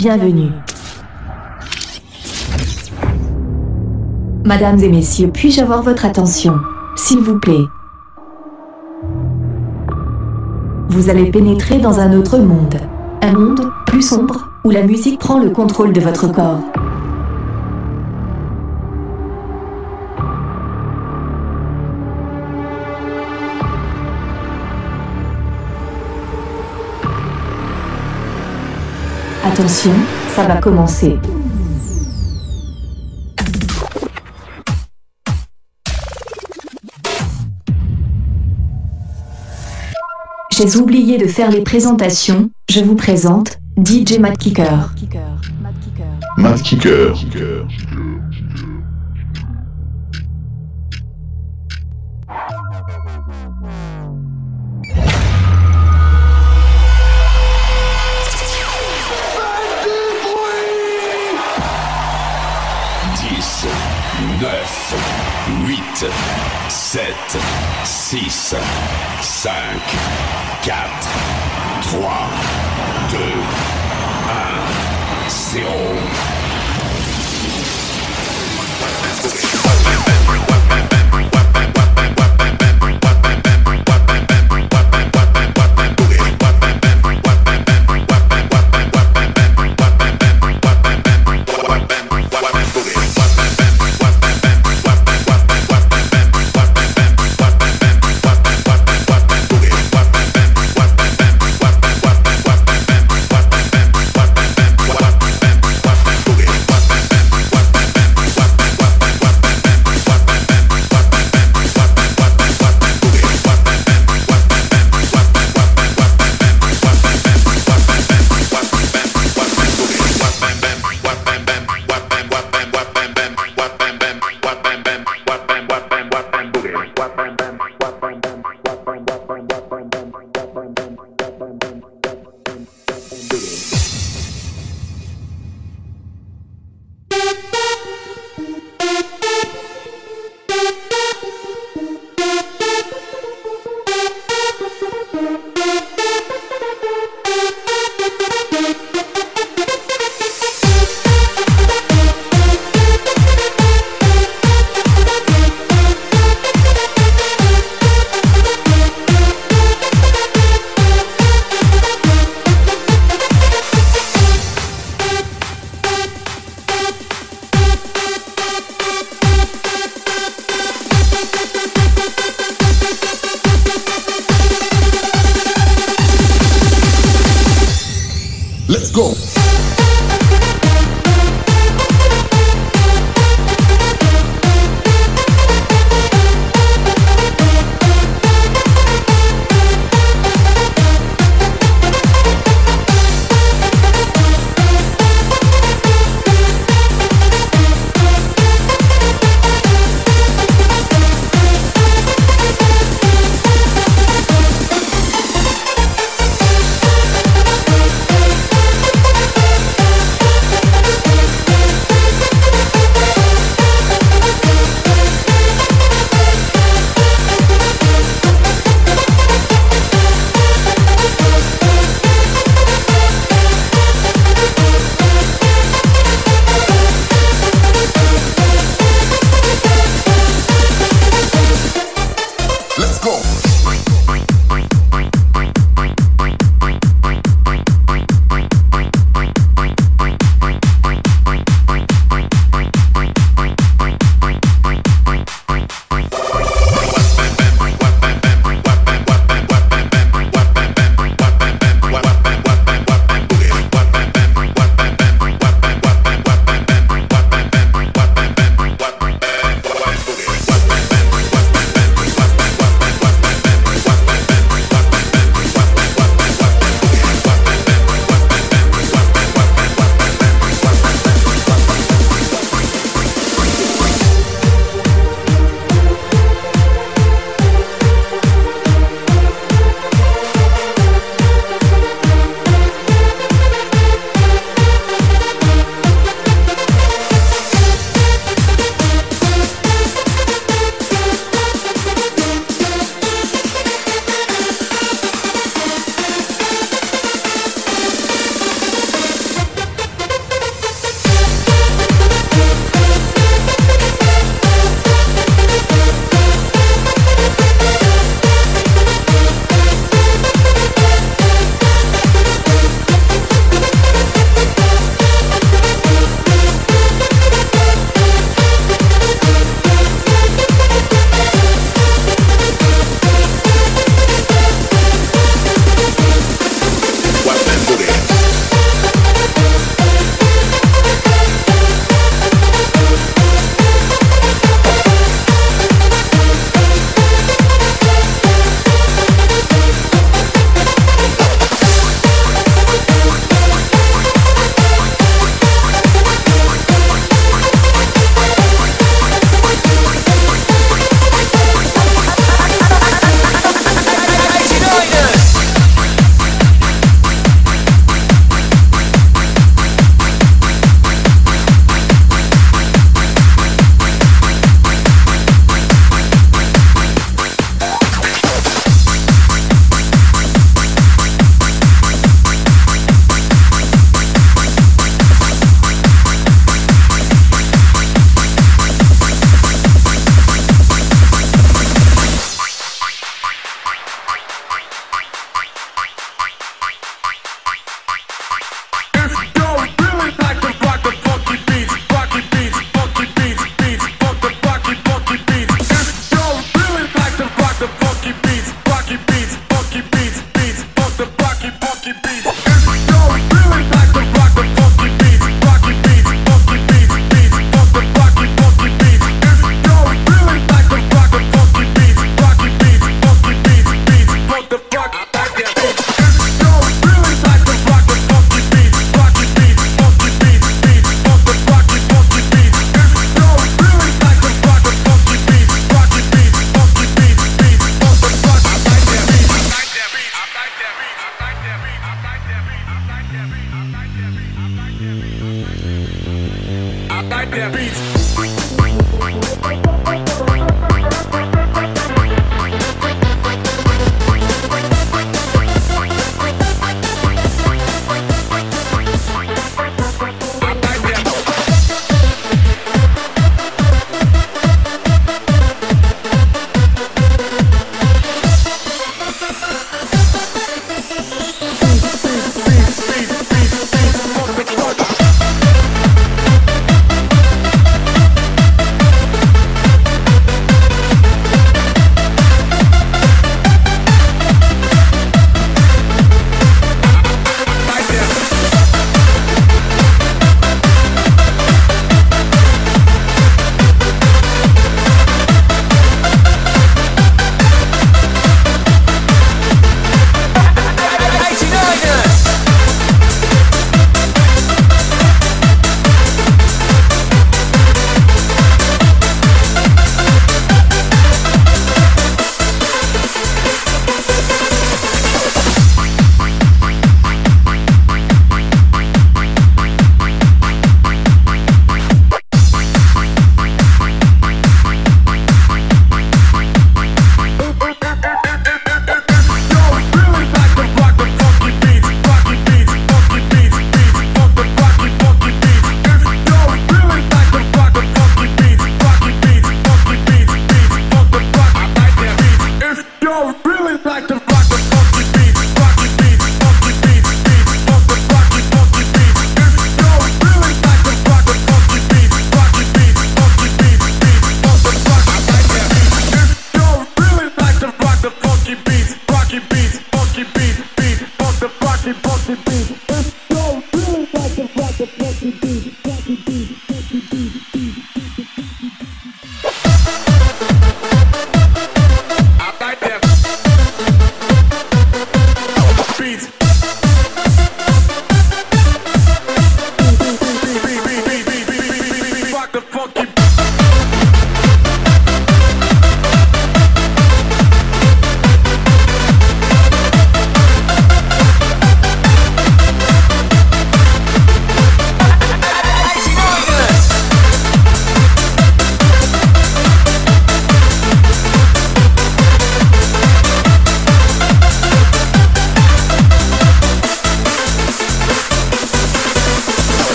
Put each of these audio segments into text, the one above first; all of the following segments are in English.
bienvenue. Mesdames et messieurs, puis-je avoir votre attention, s'il vous plaît Vous allez pénétrer dans un autre monde. Un monde plus sombre, où la musique prend le contrôle de votre corps. Attention, ça va commencer. J'ai oublié de faire les présentations, je vous présente DJ Matt Kicker. Matt Kicker.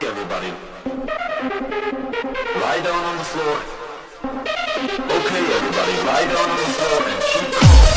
Everybody, lie down on the floor. Okay, everybody, lie down on the floor and keep calm.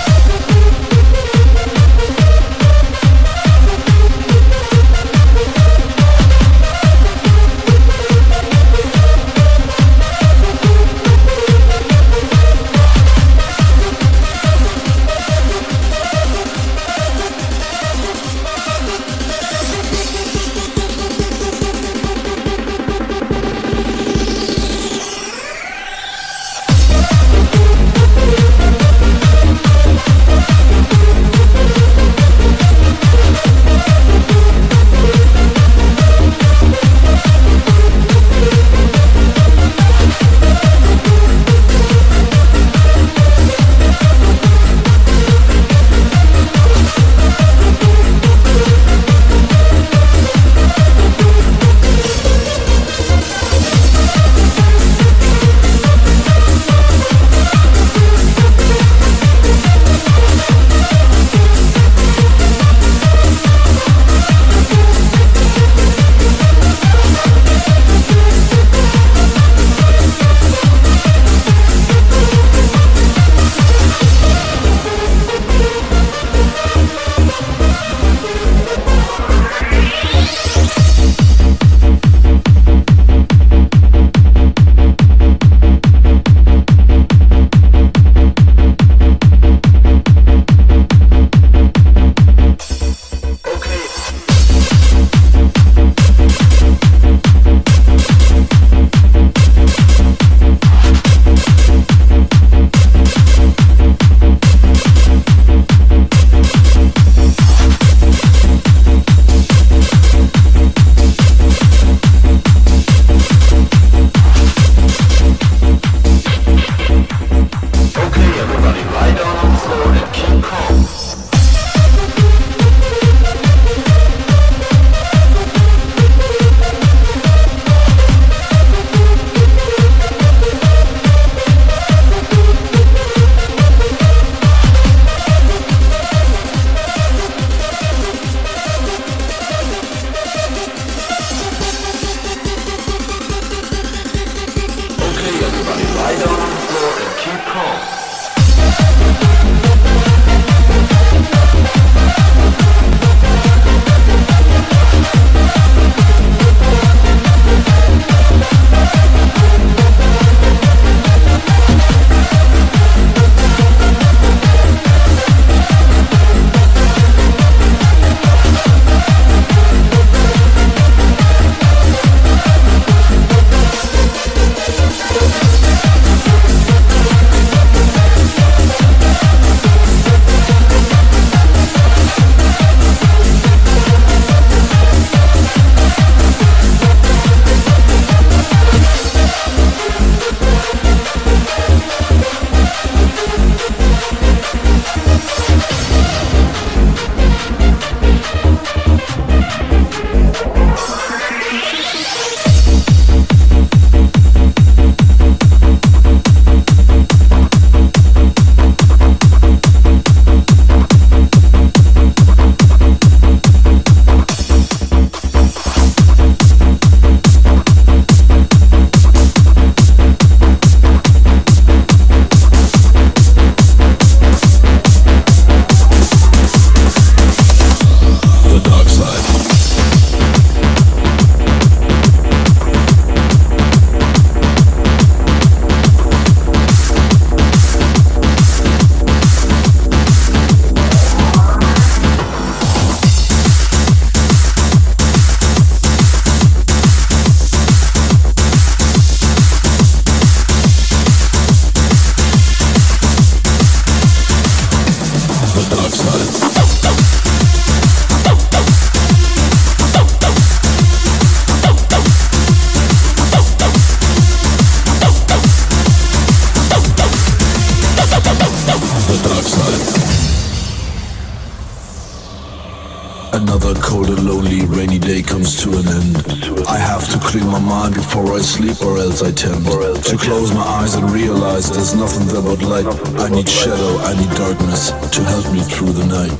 To help me through the night.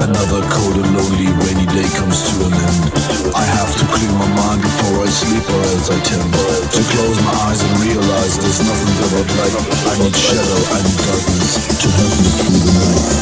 Another cold and lonely rainy day comes to an end. I have to clear my mind before I sleep or else I tend to close my eyes and realize there's nothing but light. I need shadow, I need darkness to help me through the night.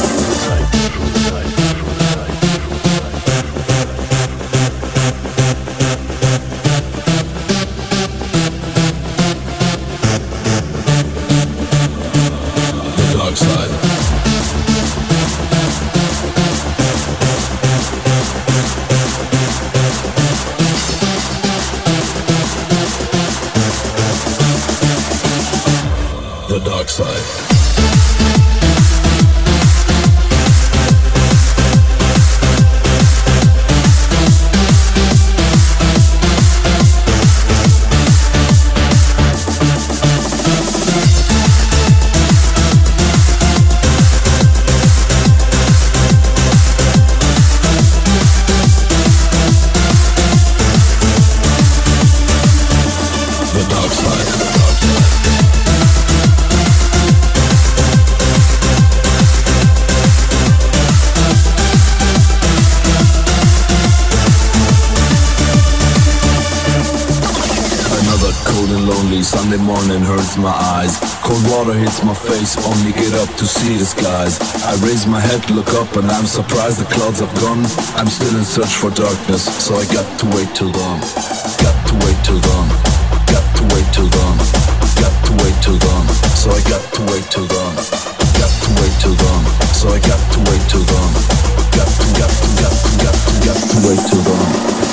And I'm surprised the clouds have gone. I'm still in search for darkness, so I got to wait till dawn. Got to wait till dawn. Got to wait till dawn. Got to wait till dawn. So I got to wait till dawn. Got to wait till dawn. So I got to wait till dawn. Got to, got to, got to, got to, got to wait till dawn.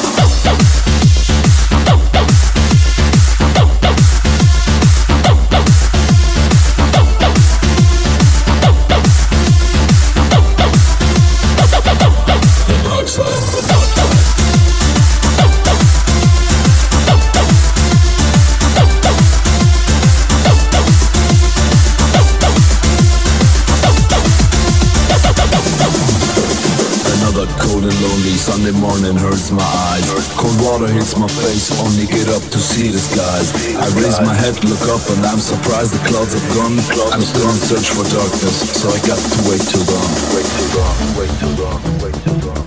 Up, and I'm surprised the clouds have gone. I'm still in search for darkness, so I got to wait too long. Wait till dawn, wait till dawn, wait till dawn.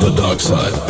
The dark side.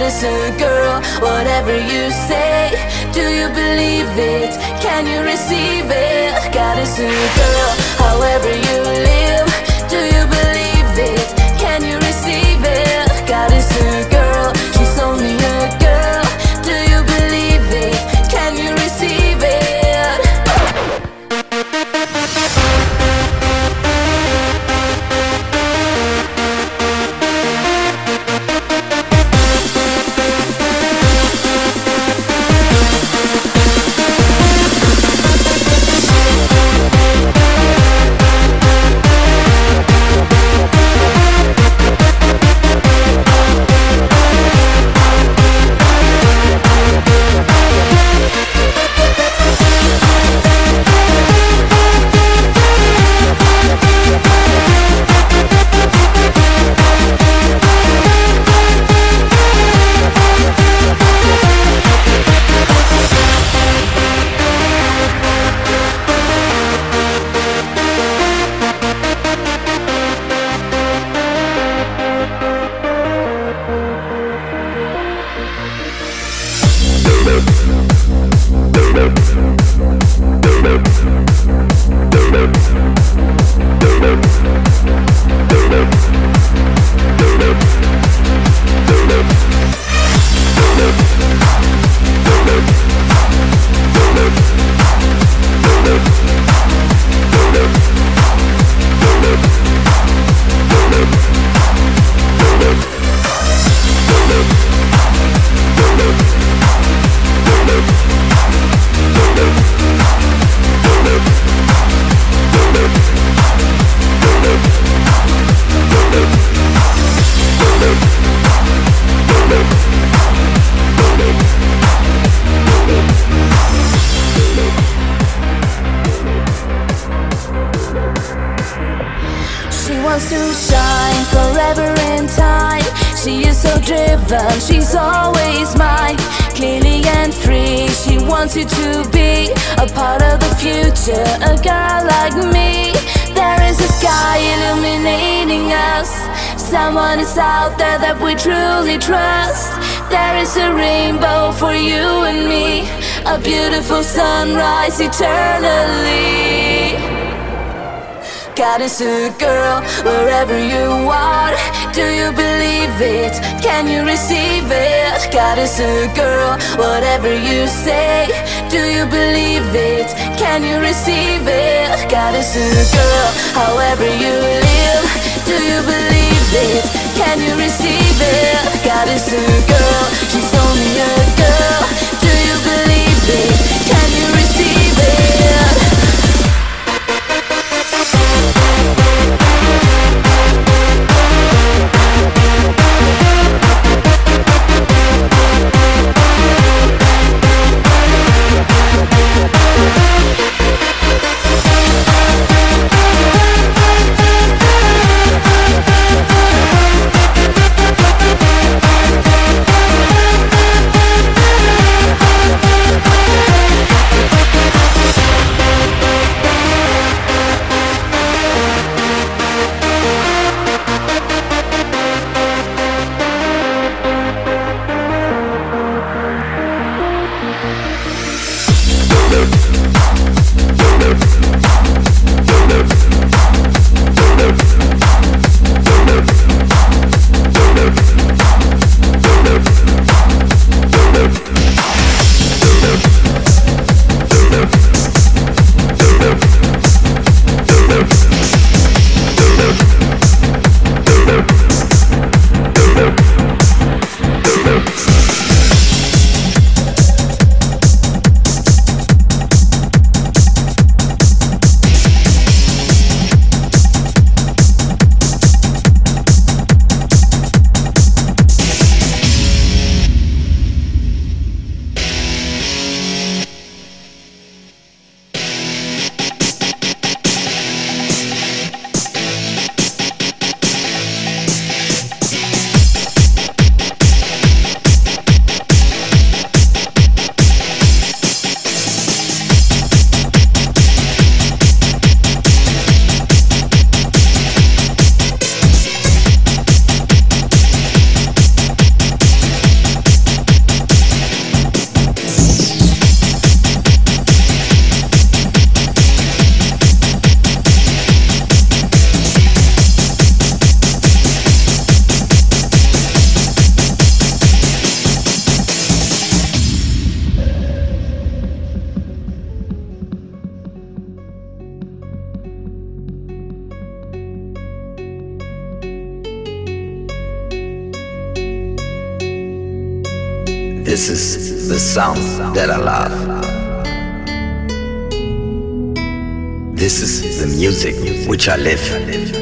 A girl, whatever you say, do you believe it? Can you receive it? A girl, however you live, do you believe it? Can you receive it? A girl, Someone is out there that we truly trust. There is a rainbow for you and me, a beautiful sunrise eternally. Goddess a girl, wherever you are, do you believe it? Can you receive it? Goddess a girl, whatever you say, do you believe it? Can you receive it? Goddess a girl, however you live, do you believe it? Can you receive it? Goddess a girl, she's only a girl, do you believe it? Can Já levo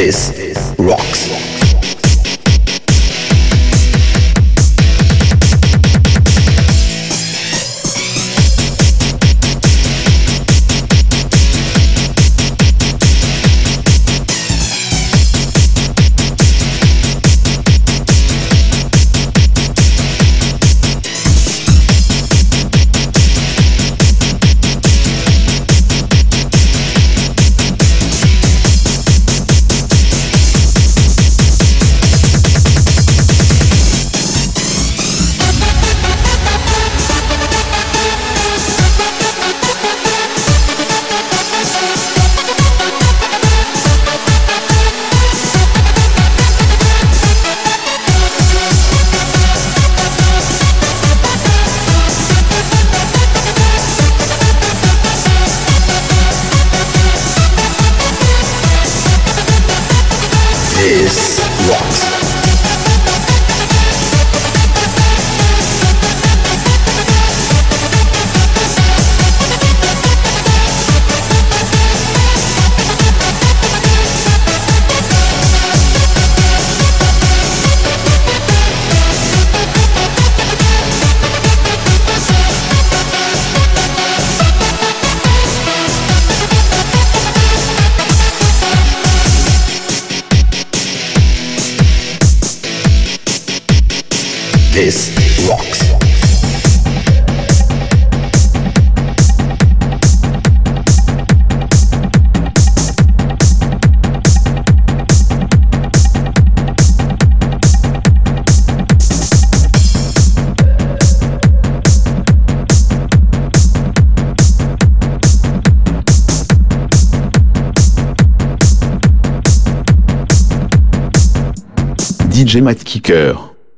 veces Gemma Kicker